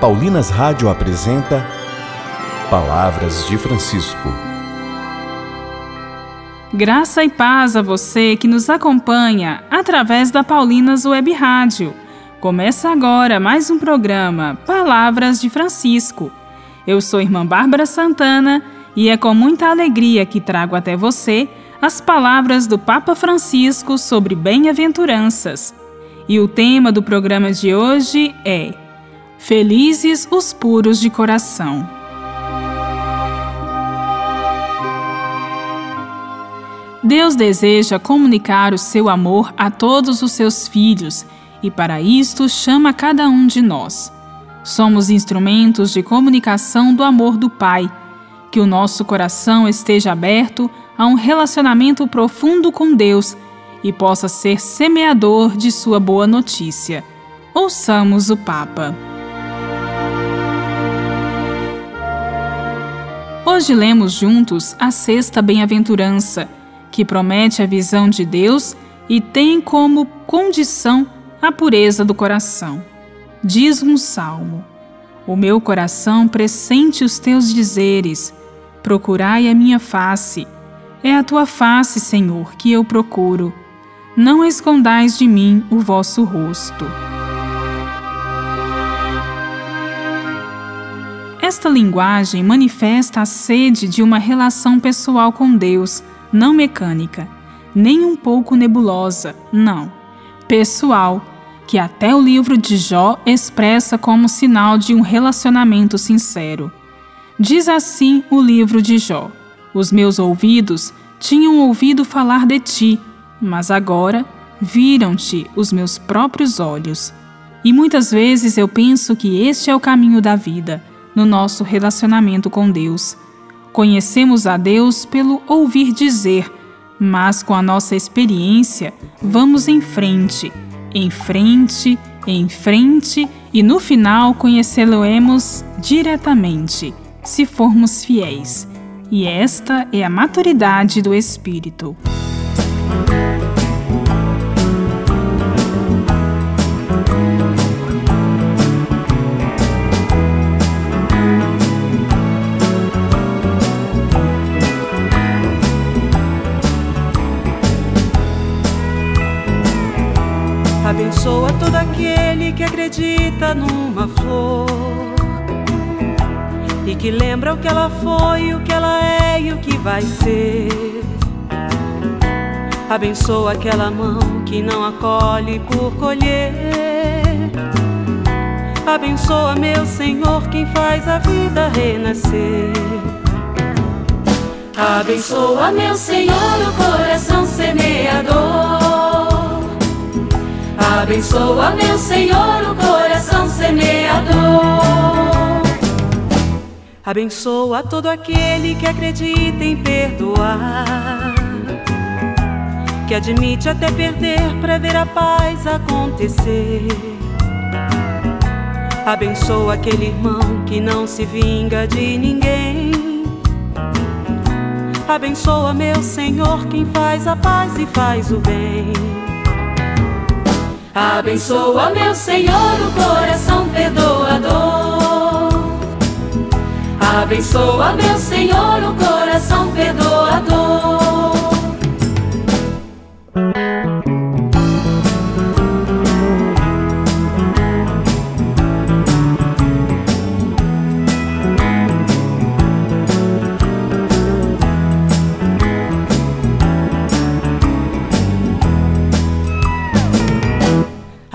Paulinas Rádio apresenta Palavras de Francisco. Graça e paz a você que nos acompanha através da Paulinas Web Rádio. Começa agora mais um programa Palavras de Francisco. Eu sou irmã Bárbara Santana e é com muita alegria que trago até você as palavras do Papa Francisco sobre bem-aventuranças. E o tema do programa de hoje é Felizes os puros de coração. Deus deseja comunicar o seu amor a todos os seus filhos e, para isto, chama cada um de nós. Somos instrumentos de comunicação do amor do Pai. Que o nosso coração esteja aberto a um relacionamento profundo com Deus e possa ser semeador de sua boa notícia. Ouçamos o Papa. Hoje lemos juntos a sexta bem-aventurança, que promete a visão de Deus e tem como condição a pureza do coração. Diz um salmo: O meu coração pressente os teus dizeres, procurai a minha face. É a tua face, Senhor, que eu procuro. Não escondais de mim o vosso rosto. Esta linguagem manifesta a sede de uma relação pessoal com Deus, não mecânica, nem um pouco nebulosa, não. Pessoal, que até o livro de Jó expressa como sinal de um relacionamento sincero. Diz assim o livro de Jó: Os meus ouvidos tinham ouvido falar de ti, mas agora viram-te os meus próprios olhos. E muitas vezes eu penso que este é o caminho da vida no nosso relacionamento com Deus. Conhecemos a Deus pelo ouvir dizer, mas com a nossa experiência, vamos em frente, em frente, em frente e no final conhecê-lo-emos diretamente, se formos fiéis. E esta é a maturidade do Espírito. Todo aquele que acredita numa flor e que lembra o que ela foi, o que ela é e o que vai ser. Abençoa aquela mão que não acolhe por colher. Abençoa, meu Senhor, quem faz a vida renascer. Abençoa, meu Senhor, o coração semeador. Abençoa, meu Senhor, o coração semeador. Abençoa todo aquele que acredita em perdoar, que admite até perder para ver a paz acontecer. Abençoa aquele irmão que não se vinga de ninguém. Abençoa, meu Senhor, quem faz a paz e faz o bem. Abençoa, meu Senhor, o coração perdoador. Abençoa, meu Senhor, o coração perdoador.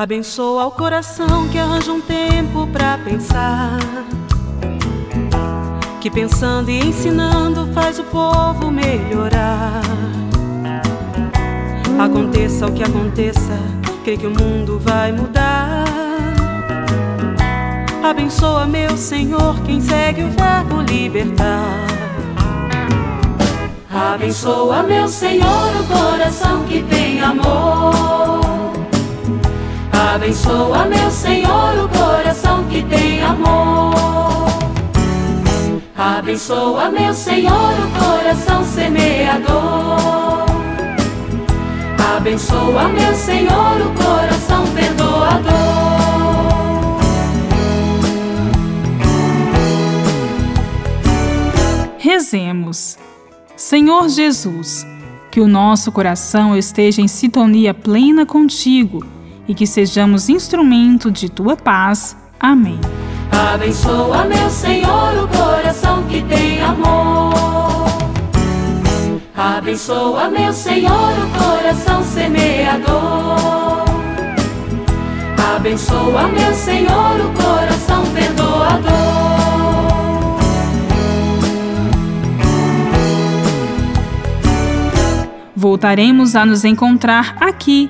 Abençoa o coração que arranja um tempo pra pensar. Que pensando e ensinando faz o povo melhorar. Aconteça o que aconteça, crê que o mundo vai mudar. Abençoa, meu Senhor, quem segue o verbo libertar. Abençoa, meu Senhor, o coração que tem amor. Abençoa, meu Senhor, o coração que tem amor. Abençoa, meu Senhor, o coração semeador. Abençoa, meu Senhor, o coração perdoador. Rezemos. Senhor Jesus, que o nosso coração esteja em sintonia plena contigo e que sejamos instrumento de tua paz. Amém. Abençoa, meu Senhor, o coração que tem amor. Abençoa, meu Senhor, o coração semeador. Abençoa, meu Senhor, o coração perdoador. Voltaremos a nos encontrar aqui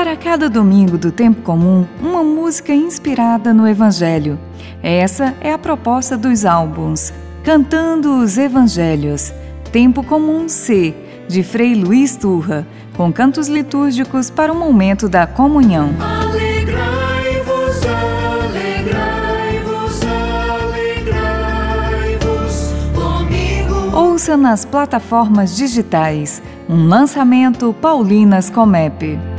Para cada domingo do tempo comum, uma música inspirada no Evangelho. Essa é a proposta dos álbuns Cantando os Evangelhos, Tempo Comum C, de Frei Luiz Turra, com cantos litúrgicos para o momento da comunhão. Alegrai-vos, alegrai-vos, alegrai-vos comigo. Ouça nas plataformas digitais um lançamento Paulinas Comep.